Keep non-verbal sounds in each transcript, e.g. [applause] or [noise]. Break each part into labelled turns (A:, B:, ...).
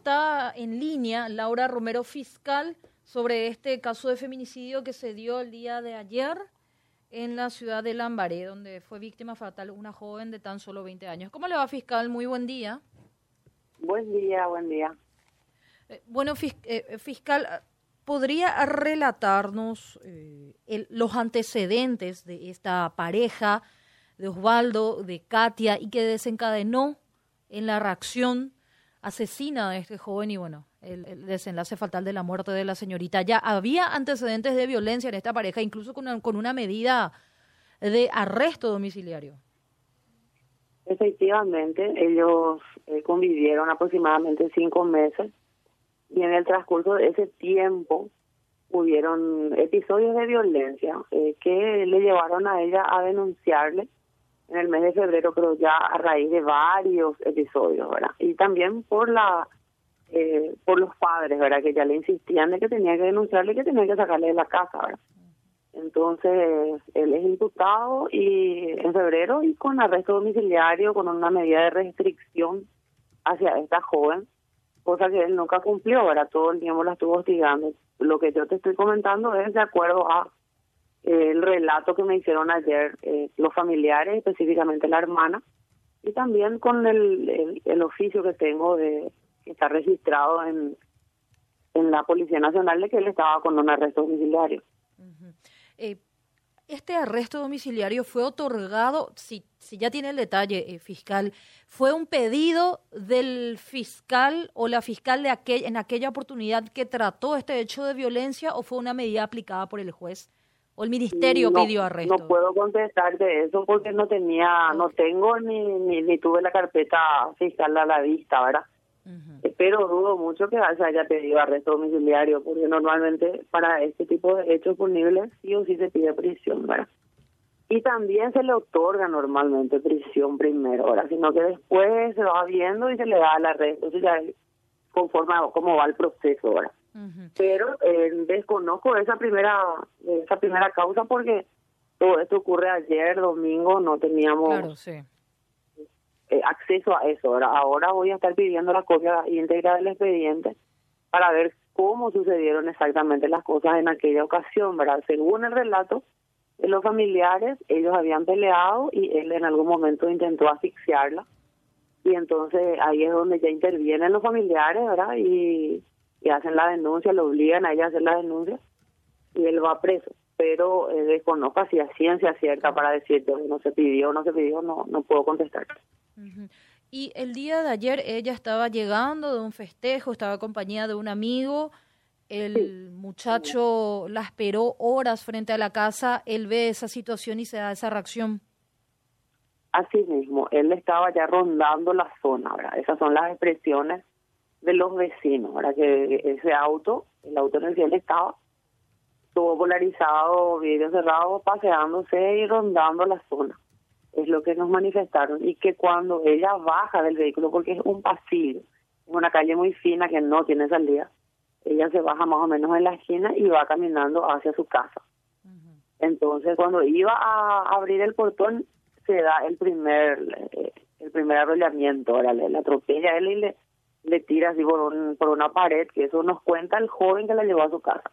A: está en línea Laura Romero, fiscal, sobre este caso de feminicidio que se dio el día de ayer en la ciudad de Lambaré, donde fue víctima fatal una joven de tan solo 20 años. ¿Cómo le va, fiscal? Muy buen día.
B: Buen día, buen día.
A: Eh, bueno, eh, fiscal, ¿podría relatarnos eh, los antecedentes de esta pareja, de Osvaldo, de Katia, y que desencadenó en la reacción asesina a este joven y bueno, el, desenlace fatal de la muerte de la señorita. Ya había antecedentes de violencia en esta pareja, incluso con una, con una medida de arresto domiciliario.
B: Efectivamente, ellos eh, convivieron aproximadamente cinco meses y en el transcurso de ese tiempo hubieron episodios de violencia eh, que le llevaron a ella a denunciarle en el mes de febrero, pero ya a raíz de varios episodios, ¿verdad? Y también por la eh, por los padres, ¿verdad? Que ya le insistían de que tenía que denunciarle, que tenía que sacarle de la casa, ¿verdad? Entonces, él es imputado y en febrero y con arresto domiciliario, con una medida de restricción hacia esta joven, cosa que él nunca cumplió, ¿verdad? Todo el tiempo la estuvo hostigando. Lo que yo te estoy comentando es de acuerdo a el relato que me hicieron ayer eh, los familiares, específicamente la hermana, y también con el, el, oficio que tengo de que está registrado en, en la Policía Nacional de que él estaba con un arresto domiciliario.
A: Eh, este arresto domiciliario fue otorgado, si, si ya tiene el detalle eh, fiscal, ¿fue un pedido del fiscal o la fiscal de aquel, en aquella oportunidad que trató este hecho de violencia o fue una medida aplicada por el juez? ¿O el ministerio pidió arresto?
B: No puedo contestarte eso porque no tenía, no tengo ni, ni, tuve la carpeta fiscal a la vista, ¿verdad? Pero dudo mucho que se haya pedido arresto domiciliario, porque normalmente para este tipo de hechos punibles sí o sí se pide prisión, ¿verdad? Y también se le otorga normalmente prisión primero, ¿verdad? Sino que después se va viendo y se le da el arresto, o sea, conforme a cómo va el proceso, ¿verdad? Pero eh, desconozco esa primera esa primera causa porque todo esto ocurre ayer, domingo, no teníamos eh, acceso a eso. Ahora, ahora voy a estar pidiendo la copia íntegra del expediente para ver cómo sucedieron exactamente las cosas en aquella ocasión, ¿verdad? Según el relato los familiares, ellos habían peleado y él en algún momento intentó asfixiarla. Y entonces ahí es donde ya intervienen los familiares, ¿verdad? Y y hacen la denuncia, lo obligan a ella a hacer la denuncia y él va preso. Pero eh, desconozco si es ciencia cierta para decirte no se pidió no se pidió, no, no puedo contestar.
A: Y el día de ayer ella estaba llegando de un festejo, estaba acompañada de un amigo, el muchacho la esperó horas frente a la casa, él ve esa situación y se da esa reacción.
B: Así mismo, él estaba ya rondando la zona, ¿verdad? Esas son las expresiones de los vecinos, para que ese auto, el auto en el que él estaba, estuvo polarizado, vidrio cerrado, paseándose y rondando la zona. Es lo que nos manifestaron. Y que cuando ella baja del vehículo, porque es un pasillo, es una calle muy fina que no tiene salida, ella se baja más o menos en la esquina y va caminando hacia su casa. Entonces, cuando iba a abrir el portón, se da el primer eh, el primer arrollamiento, ahora le, atropella a él y le le tira así por, un, por una pared, que eso nos cuenta el joven que la llevó a su casa.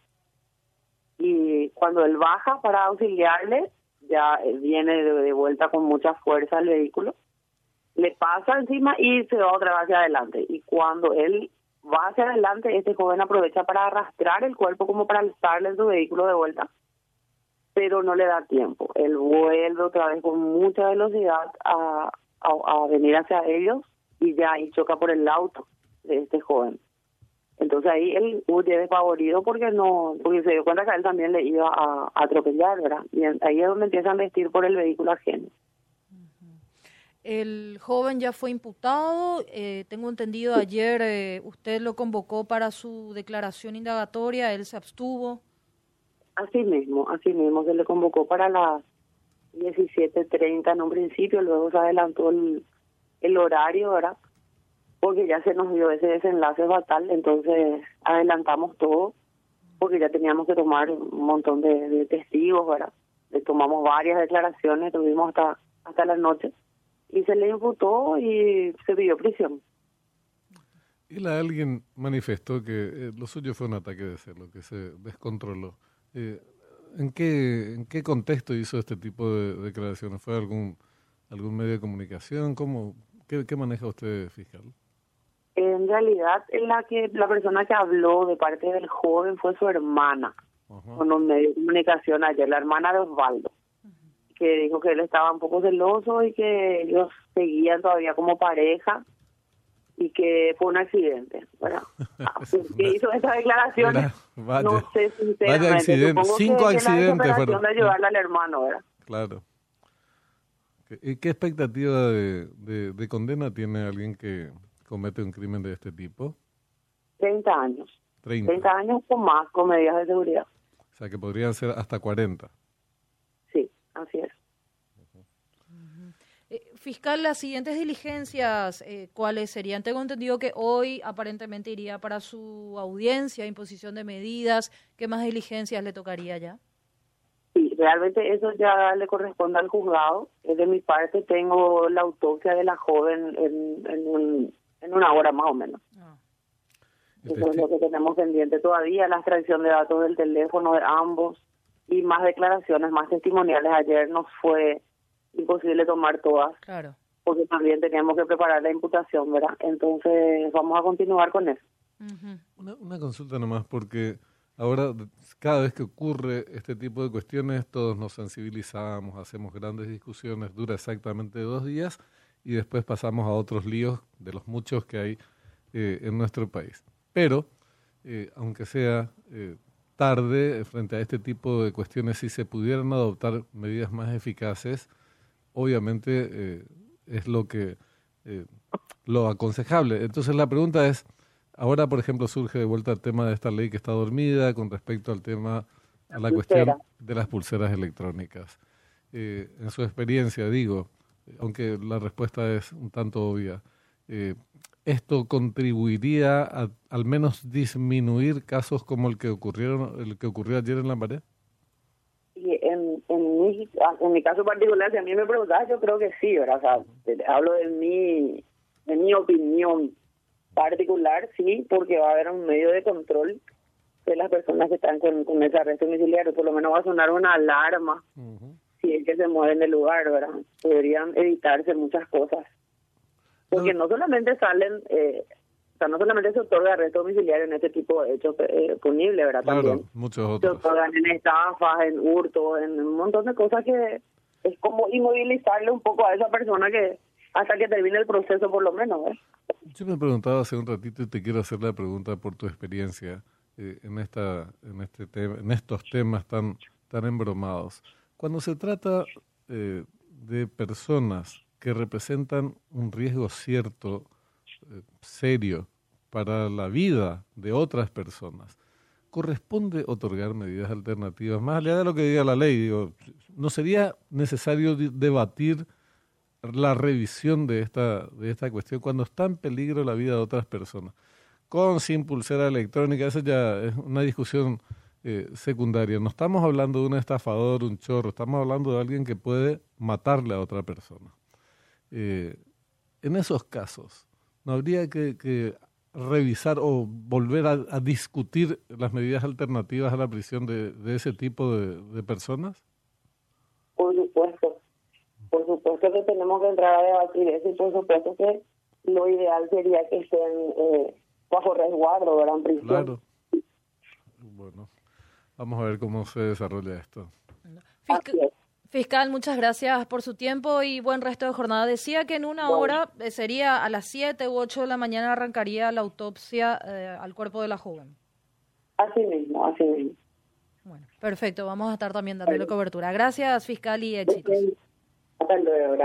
B: Y cuando él baja para auxiliarle, ya viene de, vuelta con mucha fuerza el vehículo, le pasa encima y se va otra vez hacia adelante. Y cuando él va hacia adelante, este joven aprovecha para arrastrar el cuerpo como para alzarle su vehículo de vuelta, pero no le da tiempo. Él vuelve otra vez con mucha velocidad a, a, a venir hacia ellos y ya ahí choca por el auto de este joven. Entonces ahí él huye desfavorido porque no, porque se dio cuenta que él también le iba a, atropellar, ¿verdad? Y ahí es donde empiezan a vestir por el vehículo ajeno.
A: El joven ya fue imputado, eh, tengo entendido ayer eh, usted lo convocó para su declaración indagatoria, él se abstuvo.
B: Así mismo, así mismo, se le convocó para las 17.30 en un principio, luego se adelantó el, el horario, ¿verdad? Porque ya se nos dio ese desenlace fatal, entonces adelantamos todo, porque ya teníamos que tomar un montón de, testigos, ¿verdad? Le tomamos varias declaraciones, tuvimos hasta, hasta la noche, y se le imputó y se pidió prisión.
C: Él a alguien manifestó que eh, lo suyo fue un ataque de celo, que se descontroló. Eh, ¿en, qué, ¿En qué contexto hizo este tipo de declaraciones? ¿Fue algún, algún medio de comunicación? ¿Cómo, qué, qué maneja usted, fiscal?
B: En realidad, la que la persona que habló de parte del joven fue su hermana, con un medio de comunicación ayer, la hermana de Osvaldo, que dijo que él estaba un poco celoso y que ellos seguían todavía como pareja y que fue un accidente. Bueno, [laughs] que hizo esa declaración, no sé sinceramente.
C: Accidente. Cinco accidentes
B: fueron. de ayudarle al hermano, ¿verdad?
C: Claro. ¿Y qué expectativa de, de, de condena tiene alguien que comete un crimen de este tipo?
B: 30 años. 30. años o más con medidas de seguridad.
C: O sea, que podrían ser hasta 40.
B: Sí, así es.
A: Eh, fiscal, las siguientes diligencias, eh, ¿cuáles serían? Tengo entendido que hoy aparentemente iría para su audiencia, imposición de medidas. ¿Qué más diligencias le tocaría ya?
B: Sí, realmente eso ya le corresponde al juzgado. De mi parte tengo la autopsia de la joven en, en un en una hora más o menos. Ah. Eso es lo que tenemos pendiente todavía, la extracción de datos del teléfono de ambos y más declaraciones, más testimoniales. Ayer nos fue imposible tomar todas.
A: Claro.
B: Porque también teníamos que preparar la imputación, ¿verdad? Entonces vamos a continuar con eso.
C: una, una consulta nomás, porque ahora cada vez que ocurre este tipo de cuestiones, todos nos sensibilizamos, hacemos grandes discusiones, dura exactamente dos días y después pasamos a otros líos de los muchos que hay eh, en nuestro país. Pero, eh, aunque sea eh, tarde, frente a este tipo de cuestiones, si se pudieran adoptar medidas más eficaces, obviamente es lo que lo aconsejable. Entonces la pregunta es, ahora por ejemplo surge de vuelta el tema de esta ley que está dormida con respecto al tema, a la cuestión de las pulseras electrónicas. en su experiencia, digo, aunque la respuesta es un tanto obvia. Eh, ¿Esto contribuiría a al menos disminuir casos como el que ocurrieron el que ocurrió ayer en la pared?
B: en, en, mi, en mi caso particular, si a mí me preguntas, yo creo que sí, ¿verdad? hablo de mi, de mi opinión particular, sí, porque va a haber un medio de control de las personas que están con, con ese arresto domiciliario. Por lo menos va a sonar una alarma si es que se mueven del lugar, ¿verdad? Podrían evitarse muchas cosas. Porque no, solamente salen, eh, o sea, no solamente se otorga arresto domiciliario en este tipo de hechos eh, punibles, ¿verdad?
C: Claro,
B: También
C: muchos otros.
B: Se otorgan en estafas, en hurto, en un montón de cosas que es como inmovilizarle un poco a esa persona que hasta que termine el proceso por lo menos, ¿eh?
C: Yo me preguntaba hace un ratito y te quiero hacer la pregunta por tu experiencia eh, en esta en este en estos temas tan tan embromados. Cuando se trata eh, de personas que representan un riesgo cierto, eh, serio, para la vida de otras personas, corresponde otorgar medidas alternativas, más allá de lo que diga la ley. Digo, ¿No sería necesario debatir la revisión de esta, de esta cuestión cuando está en peligro la vida de otras personas? Con, sin pulsera electrónica, esa ya es una discusión eh, secundaria. No estamos hablando de un estafador, un chorro, estamos hablando de alguien que puede matarle a otra persona. Eh, en esos casos, ¿no habría que, revisar o volver a, discutir las medidas alternativas a la prisión de, ese tipo de, personas?
B: Por supuesto, por supuesto que tenemos que entrar a debatir eso y por supuesto que lo ideal sería que estén eh, bajo resguardo, ¿verdad? En prisión.
C: Claro. Vamos a ver cómo se desarrolla esto.
A: Fiscal, muchas gracias por su tiempo y buen resto de jornada. Decía que en una hora, eh, sería a las 7 u 8 de la mañana, arrancaría la autopsia eh, al cuerpo de la joven.
B: Así mismo, así mismo.
A: Bueno, perfecto. Vamos a estar también dándole cobertura. Gracias, fiscal, y éxitos.
B: Hasta luego,